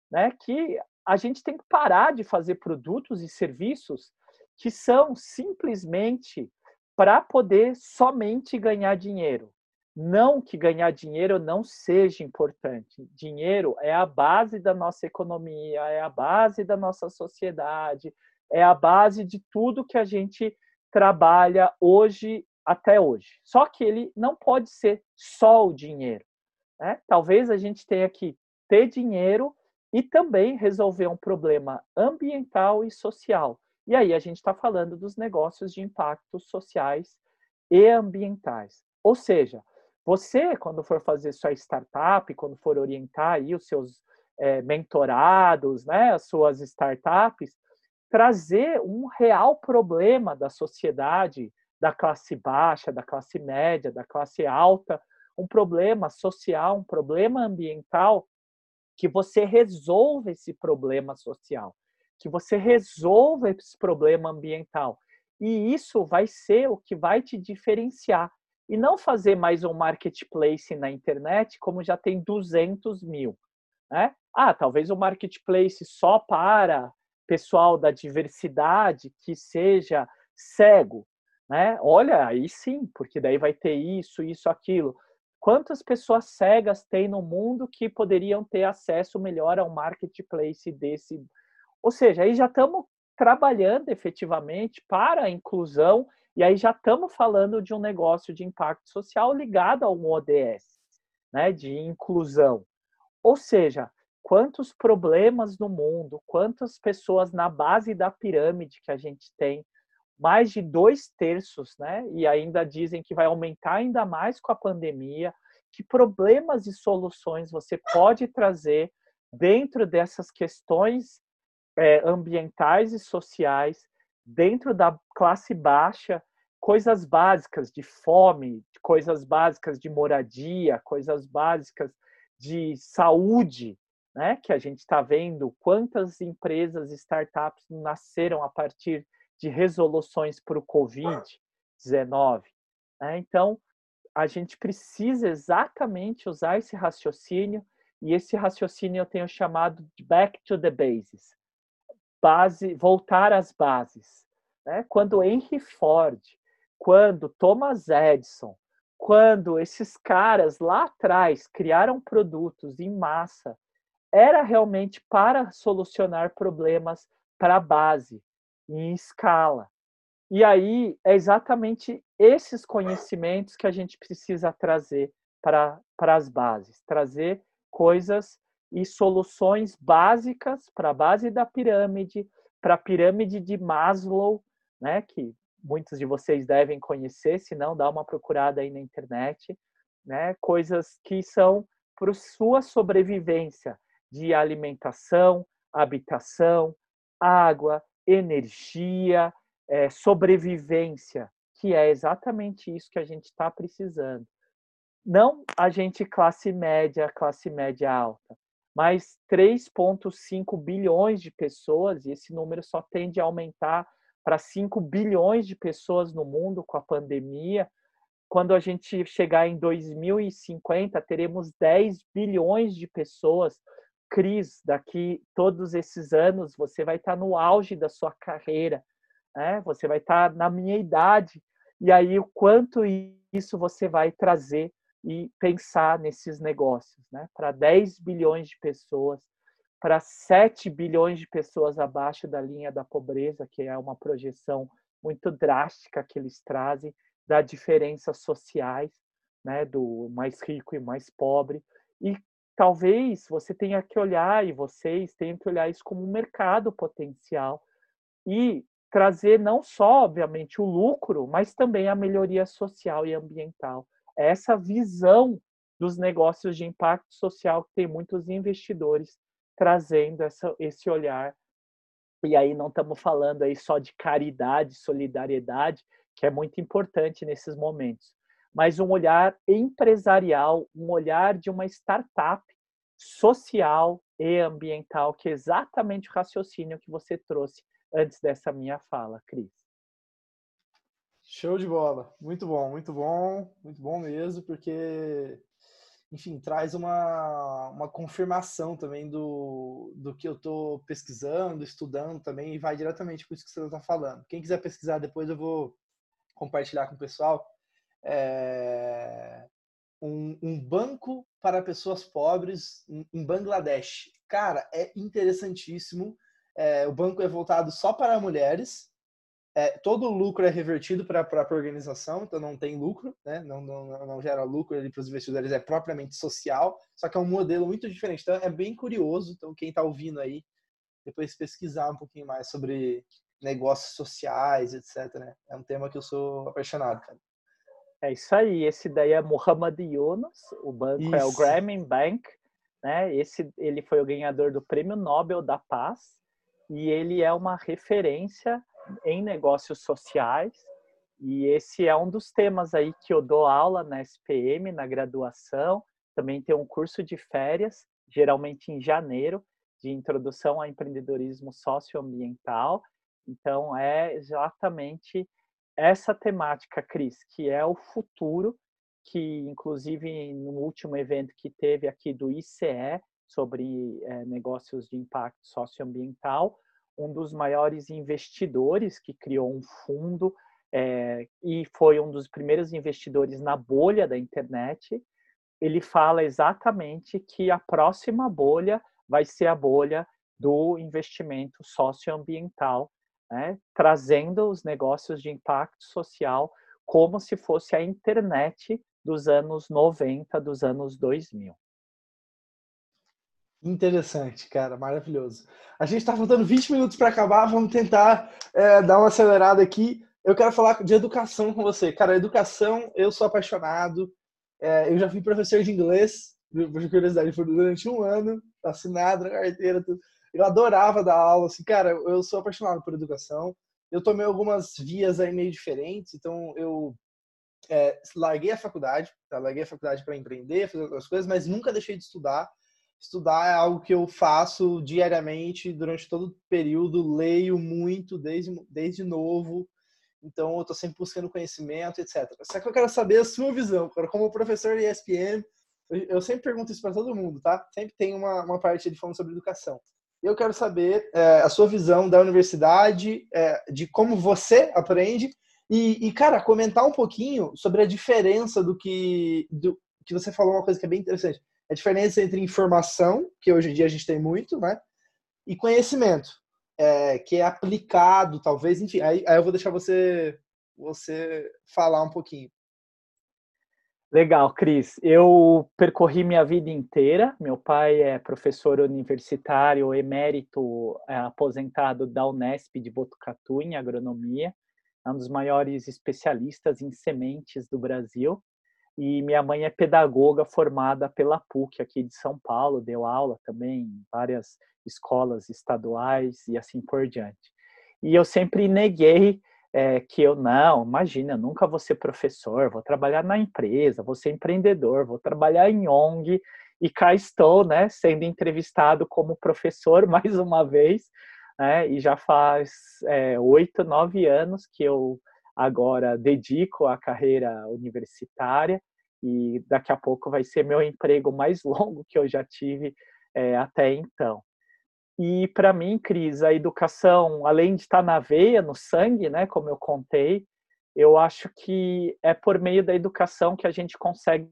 né? Que a gente tem que parar de fazer produtos e serviços que são simplesmente para poder somente ganhar dinheiro. Não que ganhar dinheiro não seja importante. Dinheiro é a base da nossa economia, é a base da nossa sociedade, é a base de tudo que a gente trabalha hoje até hoje. Só que ele não pode ser só o dinheiro. Né? Talvez a gente tenha que ter dinheiro e também resolver um problema ambiental e social. E aí a gente está falando dos negócios de impactos sociais e ambientais. Ou seja, você, quando for fazer sua startup, quando for orientar aí os seus é, mentorados, né, as suas startups, trazer um real problema da sociedade, da classe baixa, da classe média, da classe alta, um problema social, um problema ambiental, que você resolva esse problema social, que você resolva esse problema ambiental. E isso vai ser o que vai te diferenciar e não fazer mais um marketplace na internet como já tem 200 mil. Né? Ah, talvez o marketplace só para pessoal da diversidade que seja cego. Né? Olha, aí sim, porque daí vai ter isso, isso, aquilo. Quantas pessoas cegas tem no mundo que poderiam ter acesso melhor ao marketplace desse? Ou seja, aí já estamos trabalhando efetivamente para a inclusão e aí já estamos falando de um negócio de impacto social ligado a um ODS, né, de inclusão. Ou seja, quantos problemas no mundo, quantas pessoas na base da pirâmide que a gente tem, mais de dois terços, né? E ainda dizem que vai aumentar ainda mais com a pandemia. Que problemas e soluções você pode trazer dentro dessas questões é, ambientais e sociais dentro da classe baixa, coisas básicas de fome, coisas básicas de moradia, coisas básicas de saúde, né? Que a gente está vendo quantas empresas, startups nasceram a partir de resoluções para o Covid-19. Né? Então, a gente precisa exatamente usar esse raciocínio e esse raciocínio eu tenho chamado de back to the bases, base, voltar às bases. Né? Quando Henry Ford, quando Thomas Edison, quando esses caras lá atrás criaram produtos em massa, era realmente para solucionar problemas para a base, em escala. E aí é exatamente esses conhecimentos que a gente precisa trazer para, para as bases, trazer coisas e soluções básicas para a base da pirâmide, para a pirâmide de Maslow, né, que muitos de vocês devem conhecer, se não, dá uma procurada aí na internet, né, coisas que são para sua sobrevivência de alimentação, habitação, água, energia, é, sobrevivência, que é exatamente isso que a gente está precisando. Não a gente classe média, classe média alta, mas 3,5 bilhões de pessoas, e esse número só tende a aumentar para 5 bilhões de pessoas no mundo com a pandemia. Quando a gente chegar em 2050, teremos 10 bilhões de pessoas. Cris, daqui todos esses anos, você vai estar no auge da sua carreira, né? você vai estar na minha idade, e aí o quanto isso você vai trazer e pensar nesses negócios, né? Para 10 bilhões de pessoas, para 7 bilhões de pessoas abaixo da linha da pobreza, que é uma projeção muito drástica que eles trazem da diferenças sociais, né, do mais rico e mais pobre. E talvez você tenha que olhar e vocês tenham que olhar isso como um mercado potencial e trazer não só, obviamente, o lucro, mas também a melhoria social e ambiental essa visão dos negócios de impacto social que tem muitos investidores trazendo essa, esse olhar. E aí não estamos falando aí só de caridade, solidariedade, que é muito importante nesses momentos, mas um olhar empresarial, um olhar de uma startup social e ambiental, que é exatamente o raciocínio que você trouxe antes dessa minha fala, Cris. Show de bola. Muito bom, muito bom, muito bom mesmo, porque, enfim, traz uma, uma confirmação também do, do que eu estou pesquisando, estudando também, e vai diretamente com isso que você está falando. Quem quiser pesquisar depois, eu vou compartilhar com o pessoal. É, um, um banco para pessoas pobres em Bangladesh. Cara, é interessantíssimo. É, o banco é voltado só para mulheres, é, todo o lucro é revertido para a própria organização, então não tem lucro, né? não, não, não gera lucro para os investidores, é propriamente social, só que é um modelo muito diferente. Então é bem curioso, então quem está ouvindo aí, depois pesquisar um pouquinho mais sobre negócios sociais, etc. Né? É um tema que eu sou apaixonado, cara. É isso aí, esse daí é Muhammad Yunus, o banco isso. é o Grameen Bank, né? Esse, ele foi o ganhador do Prêmio Nobel da Paz e ele é uma referência em negócios sociais. E esse é um dos temas aí que eu dou aula na SPM, na graduação. Também tem um curso de férias, geralmente em janeiro, de introdução ao empreendedorismo socioambiental. Então, é exatamente essa temática, Cris, que é o futuro, que inclusive no último evento que teve aqui do ICE sobre é, negócios de impacto socioambiental, um dos maiores investidores que criou um fundo é, e foi um dos primeiros investidores na bolha da internet. Ele fala exatamente que a próxima bolha vai ser a bolha do investimento socioambiental, né, trazendo os negócios de impacto social como se fosse a internet dos anos 90, dos anos 2000. Interessante, cara, maravilhoso. A gente está faltando 20 minutos para acabar, vamos tentar é, dar uma acelerada aqui. Eu quero falar de educação com você. Cara, educação, eu sou apaixonado. É, eu já fui professor de inglês, por curiosidade, durante um ano, assinado na carteira. Tudo. Eu adorava dar aula, assim, cara, eu sou apaixonado por educação. Eu tomei algumas vias aí meio diferentes, então eu é, larguei a faculdade, tá? larguei a faculdade para empreender, fazer outras coisas, mas nunca deixei de estudar estudar é algo que eu faço diariamente durante todo o período, leio muito desde, desde novo, então eu estou sempre buscando conhecimento, etc. Só que eu quero saber a sua visão, como professor de ESPM, eu sempre pergunto isso para todo mundo, tá? Sempre tem uma, uma parte de falando sobre educação. Eu quero saber é, a sua visão da universidade, é, de como você aprende e, e, cara, comentar um pouquinho sobre a diferença do que, do que você falou, uma coisa que é bem interessante. A diferença entre informação, que hoje em dia a gente tem muito, né? E conhecimento, é, que é aplicado, talvez, enfim. Aí, aí eu vou deixar você, você falar um pouquinho. Legal, Cris. Eu percorri minha vida inteira. Meu pai é professor universitário emérito é, aposentado da Unesp de Botucatu em agronomia, é um dos maiores especialistas em sementes do Brasil. E minha mãe é pedagoga formada pela PUC aqui de São Paulo, deu aula também em várias escolas estaduais e assim por diante. E eu sempre neguei é, que eu não, imagina, nunca vou ser professor, vou trabalhar na empresa, vou ser empreendedor, vou trabalhar em ONG e cá estou, né, sendo entrevistado como professor mais uma vez, né, e já faz é, oito, é, nove anos que eu agora dedico à carreira universitária e daqui a pouco vai ser meu emprego mais longo que eu já tive é, até então. E para mim, Cris, a educação, além de estar na veia, no sangue, né, como eu contei, eu acho que é por meio da educação que a gente consegue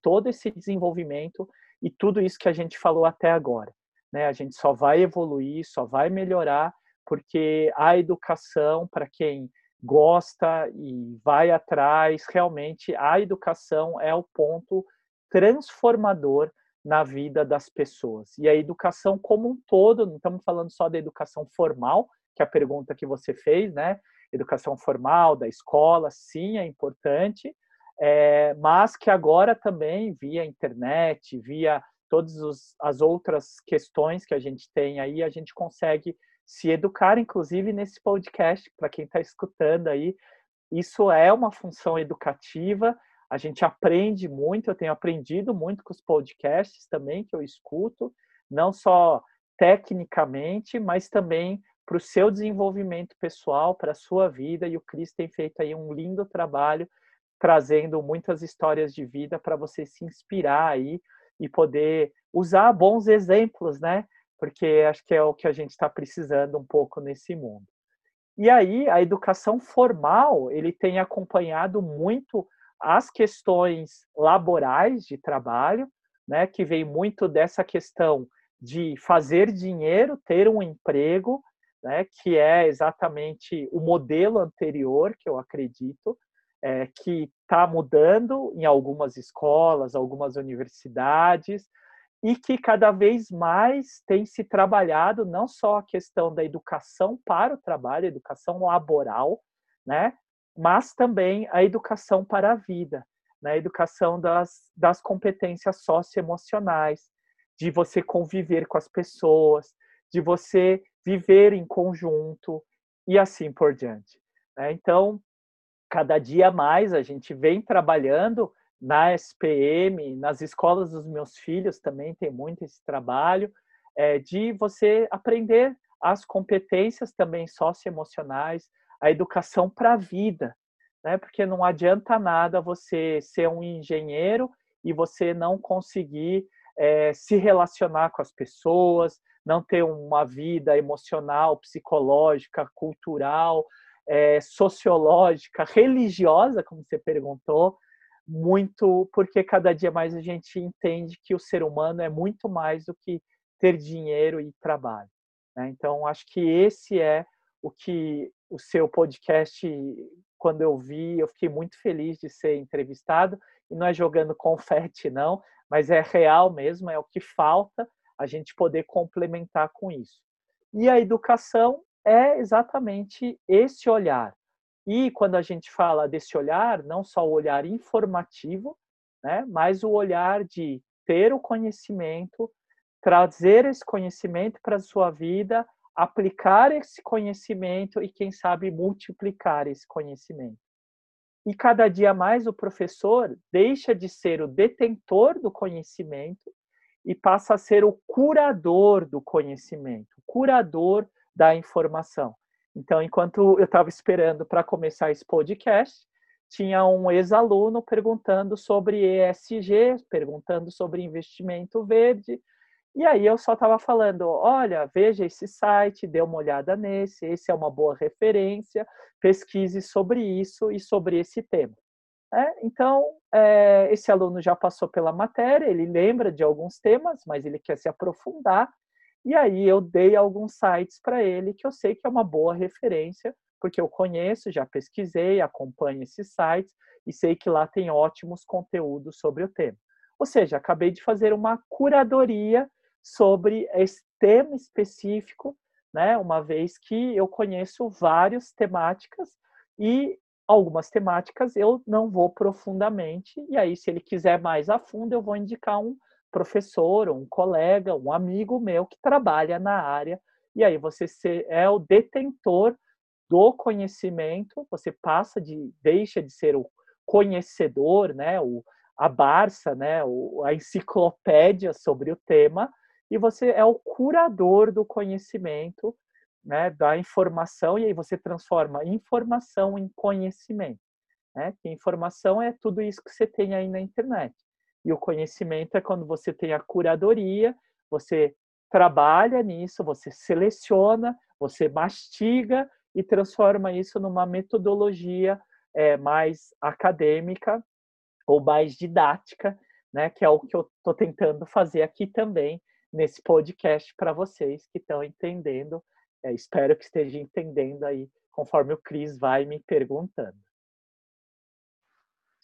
todo esse desenvolvimento e tudo isso que a gente falou até agora. Né? A gente só vai evoluir, só vai melhorar, porque a educação, para quem gosta e vai atrás, realmente a educação é o ponto transformador na vida das pessoas. E a educação como um todo, não estamos falando só da educação formal, que é a pergunta que você fez, né? Educação formal, da escola, sim, é importante, é, mas que agora também, via internet, via todas as outras questões que a gente tem aí, a gente consegue se educar, inclusive nesse podcast, para quem está escutando aí. Isso é uma função educativa, a gente aprende muito, eu tenho aprendido muito com os podcasts também que eu escuto, não só tecnicamente, mas também para o seu desenvolvimento pessoal, para a sua vida, e o Cris tem feito aí um lindo trabalho trazendo muitas histórias de vida para você se inspirar aí e poder usar bons exemplos, né? Porque acho que é o que a gente está precisando um pouco nesse mundo. E aí, a educação formal, ele tem acompanhado muito as questões laborais de trabalho, né, que vem muito dessa questão de fazer dinheiro, ter um emprego, né, que é exatamente o modelo anterior, que eu acredito, é, que está mudando em algumas escolas, algumas universidades, e que cada vez mais tem se trabalhado não só a questão da educação para o trabalho, educação laboral, né, mas também a educação para a vida, né? a educação das, das competências socioemocionais, de você conviver com as pessoas, de você viver em conjunto e assim por diante. Né? Então, cada dia mais a gente vem trabalhando na SPM, nas escolas dos meus filhos também tem muito esse trabalho, é, de você aprender as competências também socioemocionais, a educação para a vida, né? Porque não adianta nada você ser um engenheiro e você não conseguir é, se relacionar com as pessoas, não ter uma vida emocional, psicológica, cultural, é, sociológica, religiosa, como você perguntou, muito porque cada dia mais a gente entende que o ser humano é muito mais do que ter dinheiro e trabalho. Né? Então, acho que esse é o que o seu podcast, quando eu vi, eu fiquei muito feliz de ser entrevistado. E não é jogando confete, não, mas é real mesmo, é o que falta a gente poder complementar com isso. E a educação é exatamente esse olhar. E quando a gente fala desse olhar, não só o olhar informativo, né, mas o olhar de ter o conhecimento, trazer esse conhecimento para a sua vida aplicar esse conhecimento e, quem sabe, multiplicar esse conhecimento. E cada dia mais o professor deixa de ser o detentor do conhecimento e passa a ser o curador do conhecimento, curador da informação. Então, enquanto eu estava esperando para começar esse podcast, tinha um ex-aluno perguntando sobre ESG, perguntando sobre investimento verde, e aí eu só estava falando, olha, veja esse site, dê uma olhada nesse, esse é uma boa referência, pesquise sobre isso e sobre esse tema. É, então, é, esse aluno já passou pela matéria, ele lembra de alguns temas, mas ele quer se aprofundar, e aí eu dei alguns sites para ele que eu sei que é uma boa referência, porque eu conheço, já pesquisei, acompanho esses sites e sei que lá tem ótimos conteúdos sobre o tema. Ou seja, acabei de fazer uma curadoria sobre esse tema específico, né? Uma vez que eu conheço várias temáticas e algumas temáticas eu não vou profundamente, e aí, se ele quiser mais a fundo, eu vou indicar um professor, um colega, um amigo meu que trabalha na área, e aí você é o detentor do conhecimento, você passa de, deixa de ser o conhecedor, né, o, a Barça, né, o, a enciclopédia sobre o tema, e você é o curador do conhecimento, né, da informação, e aí você transforma informação em conhecimento. Né? Que informação é tudo isso que você tem aí na internet. E o conhecimento é quando você tem a curadoria, você trabalha nisso, você seleciona, você mastiga e transforma isso numa metodologia é, mais acadêmica ou mais didática, né? Que é o que eu estou tentando fazer aqui também nesse podcast para vocês que estão entendendo. É, espero que esteja entendendo aí, conforme o Cris vai me perguntando.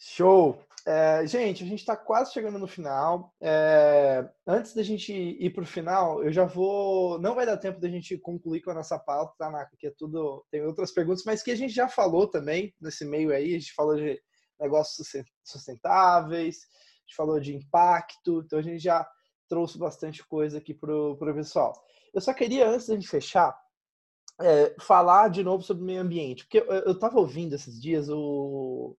Show! É, gente, a gente está quase chegando no final. É, antes da gente ir para o final, eu já vou. Não vai dar tempo da gente concluir com a nossa pauta, tá? Que é tudo. Tem outras perguntas, mas que a gente já falou também nesse meio aí. A gente falou de negócios sustentáveis, a gente falou de impacto, então a gente já trouxe bastante coisa aqui pro, pro pessoal. Eu só queria, antes da gente fechar, é, falar de novo sobre o meio ambiente, porque eu, eu tava ouvindo esses dias o,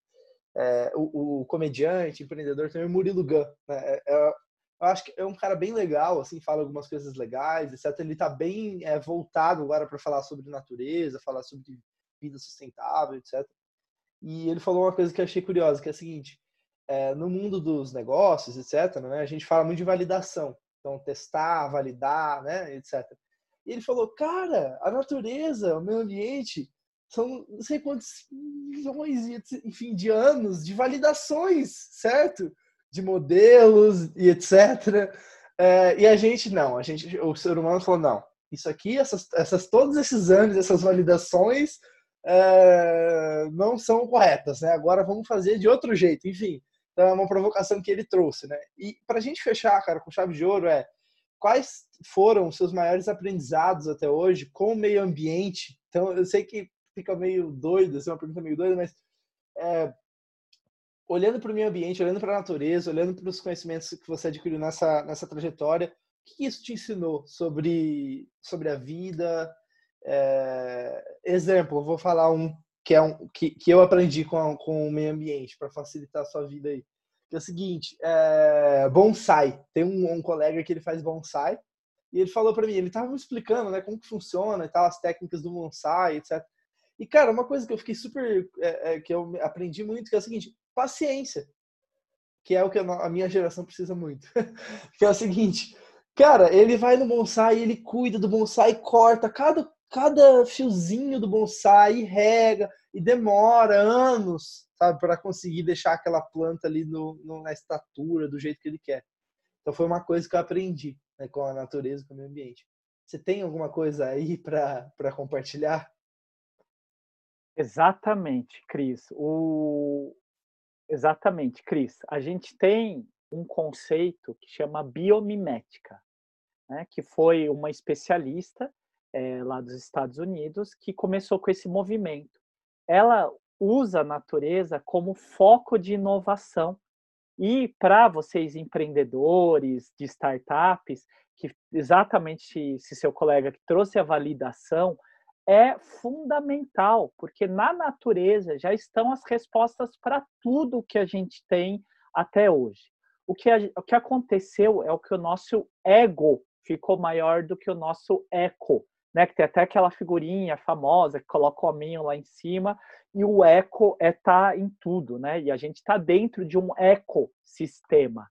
é, o, o, comediante, empreendedor também, Murilo Gun. Né? É, é, eu acho que é um cara bem legal, assim, fala algumas coisas legais, etc. Ele tá bem é, voltado agora para falar sobre natureza, falar sobre vida sustentável, etc. E ele falou uma coisa que eu achei curiosa, que é a seguinte: é, no mundo dos negócios, etc., né, a gente fala muito de validação. Então, testar, validar, né, etc. E ele falou, cara, a natureza, o meio ambiente, são não sei quantos milhões, enfim, de anos de validações, certo? De modelos e etc. É, e a gente não, a gente, o ser humano falou, não, isso aqui, essas, essas todos esses anos, essas validações é, não são corretas, né? Agora vamos fazer de outro jeito, enfim. Então é uma provocação que ele trouxe, né? E para a gente fechar, cara, com chave de ouro é quais foram os seus maiores aprendizados até hoje com o meio ambiente? Então eu sei que fica meio doido, assim, uma pergunta meio doida, mas é, olhando para o meio ambiente, olhando para a natureza, olhando para os conhecimentos que você adquiriu nessa nessa trajetória, o que isso te ensinou sobre sobre a vida? É, exemplo, vou falar um que é um que, que eu aprendi com, com o meio ambiente para facilitar a sua vida aí. Que é o seguinte, é, bonsai. Tem um, um, colega que ele faz bonsai e ele falou para mim, ele estava me explicando, né, como que funciona e tal, as técnicas do bonsai, etc. E cara, uma coisa que eu fiquei super, é, é, que eu aprendi muito, que é o seguinte, paciência, que é o que a minha geração precisa muito. que é o seguinte, cara, ele vai no bonsai, ele cuida do bonsai, corta cada cada fiozinho do bonsai rega e demora anos, sabe, para conseguir deixar aquela planta ali no, no, na estatura do jeito que ele quer. Então foi uma coisa que eu aprendi né, com a natureza, com o meio ambiente. Você tem alguma coisa aí para compartilhar? Exatamente, Cris. O... Exatamente, Cris. A gente tem um conceito que chama biomimética, né, que foi uma especialista é, lá dos Estados Unidos, que começou com esse movimento. Ela usa a natureza como foco de inovação. E para vocês empreendedores de startups, que exatamente se seu colega que trouxe a validação, é fundamental, porque na natureza já estão as respostas para tudo que a gente tem até hoje. O que, a, o que aconteceu é o que o nosso ego ficou maior do que o nosso eco né? Que tem até aquela figurinha famosa que coloca o hominho lá em cima e o eco é tá em tudo, né? E a gente está dentro de um ecossistema.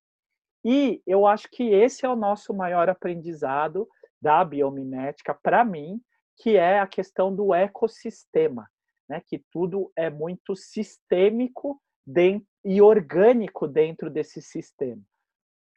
E eu acho que esse é o nosso maior aprendizado da biomimética para mim, que é a questão do ecossistema, né? Que tudo é muito sistêmico e orgânico dentro desse sistema.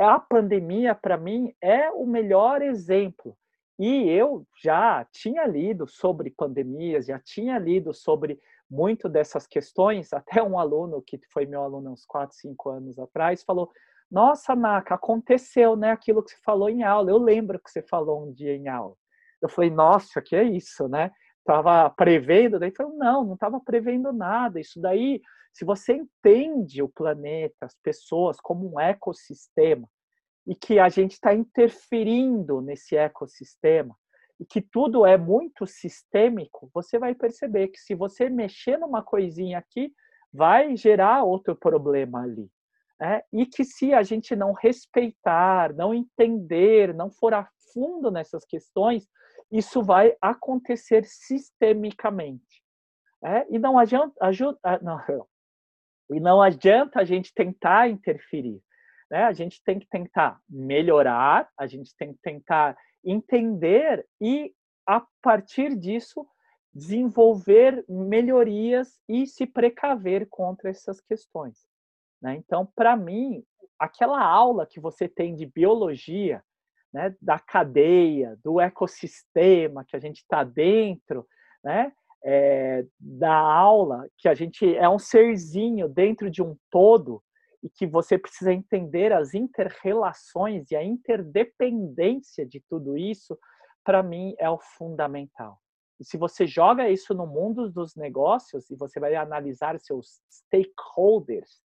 A pandemia, para mim, é o melhor exemplo. E eu já tinha lido sobre pandemias, já tinha lido sobre muito dessas questões. Até um aluno, que foi meu aluno uns 4, 5 anos atrás, falou: Nossa, Naka, aconteceu né, aquilo que você falou em aula. Eu lembro que você falou um dia em aula. Eu falei: Nossa, que é isso, né? Estava prevendo? Daí falou: Não, não estava prevendo nada. Isso daí, se você entende o planeta, as pessoas como um ecossistema, e que a gente está interferindo nesse ecossistema, e que tudo é muito sistêmico, você vai perceber que se você mexer numa coisinha aqui, vai gerar outro problema ali. Né? E que se a gente não respeitar, não entender, não for a fundo nessas questões, isso vai acontecer sistemicamente. Né? E não adianta, ajuda, ah, não, e não adianta a gente tentar interferir. Né? A gente tem que tentar melhorar, a gente tem que tentar entender e, a partir disso, desenvolver melhorias e se precaver contra essas questões. Né? Então, para mim, aquela aula que você tem de biologia, né, da cadeia, do ecossistema que a gente está dentro, né, é, da aula que a gente é um serzinho dentro de um todo e que você precisa entender as interrelações e a interdependência de tudo isso, para mim é o fundamental. E se você joga isso no mundo dos negócios e você vai analisar seus stakeholders,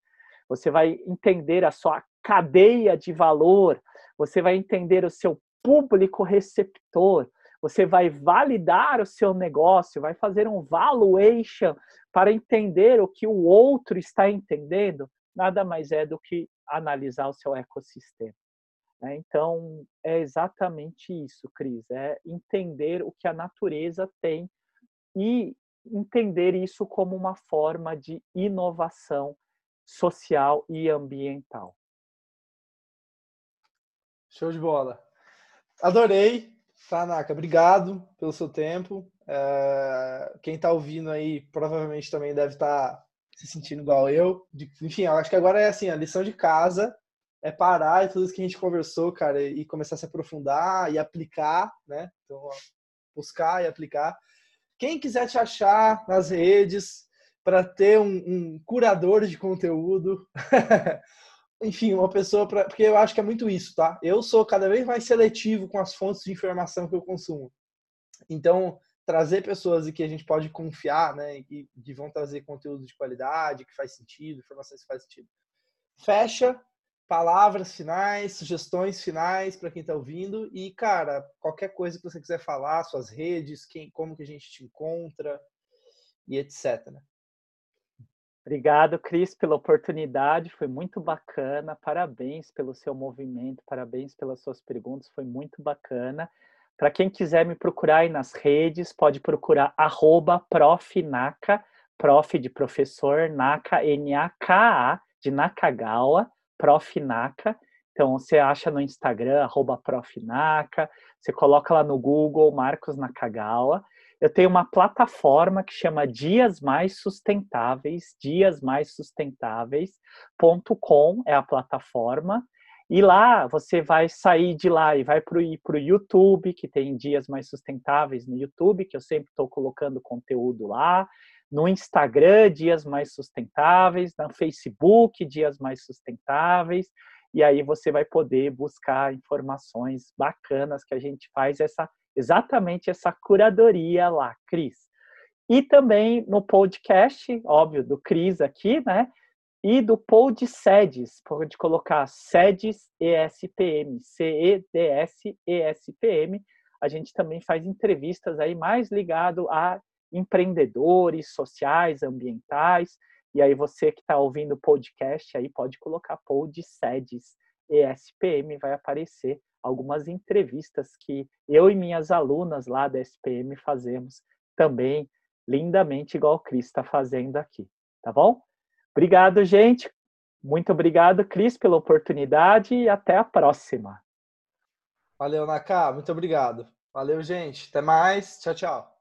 você vai entender a sua cadeia de valor, você vai entender o seu público receptor, você vai validar o seu negócio, vai fazer um valuation para entender o que o outro está entendendo nada mais é do que analisar o seu ecossistema. Né? Então, é exatamente isso, Cris, é entender o que a natureza tem e entender isso como uma forma de inovação social e ambiental. Show de bola. Adorei, Tanaka. Obrigado pelo seu tempo. É, quem está ouvindo aí provavelmente também deve estar tá se sentindo igual eu. Enfim, eu acho que agora é assim, a lição de casa é parar e tudo isso que a gente conversou, cara, e começar a se aprofundar e aplicar, né? Então, buscar e aplicar. Quem quiser te achar nas redes para ter um, um, curador de conteúdo, enfim, uma pessoa para, porque eu acho que é muito isso, tá? Eu sou cada vez mais seletivo com as fontes de informação que eu consumo. Então, trazer pessoas e que a gente pode confiar, né, e que vão trazer conteúdo de qualidade, que faz sentido, informações que faz sentido. Fecha, palavras finais, sugestões finais para quem está ouvindo e, cara, qualquer coisa que você quiser falar, suas redes, quem, como que a gente te encontra e etc. Né? Obrigado, Cris, pela oportunidade, foi muito bacana. Parabéns pelo seu movimento, parabéns pelas suas perguntas, foi muito bacana. Para quem quiser me procurar aí nas redes, pode procurar arroba profnaka, prof de professor, naka, N-A-K-A, de Nakagawa, profnaka. Então, você acha no Instagram, arroba profnaka, você coloca lá no Google, Marcos Nakagawa. Eu tenho uma plataforma que chama Dias Mais Sustentáveis, diasmaissustentáveis.com é a plataforma. E lá você vai sair de lá e vai para o YouTube, que tem dias mais sustentáveis no YouTube, que eu sempre estou colocando conteúdo lá. No Instagram, dias mais sustentáveis. No Facebook, dias mais sustentáveis. E aí você vai poder buscar informações bacanas que a gente faz essa exatamente essa curadoria lá, Cris. E também no podcast, óbvio, do Cris aqui, né? e do Pod Sedes, pode colocar Sedes ESPM, C-E-D-S ESPM. A gente também faz entrevistas aí mais ligado a empreendedores sociais, ambientais. E aí você que está ouvindo o podcast aí pode colocar Pod Sedes ESPM, vai aparecer algumas entrevistas que eu e minhas alunas lá da SPM fazemos também lindamente igual o Cris está fazendo aqui, tá bom? Obrigado, gente. Muito obrigado, Cris, pela oportunidade e até a próxima. Valeu, Naka. Muito obrigado. Valeu, gente. Até mais. Tchau, tchau.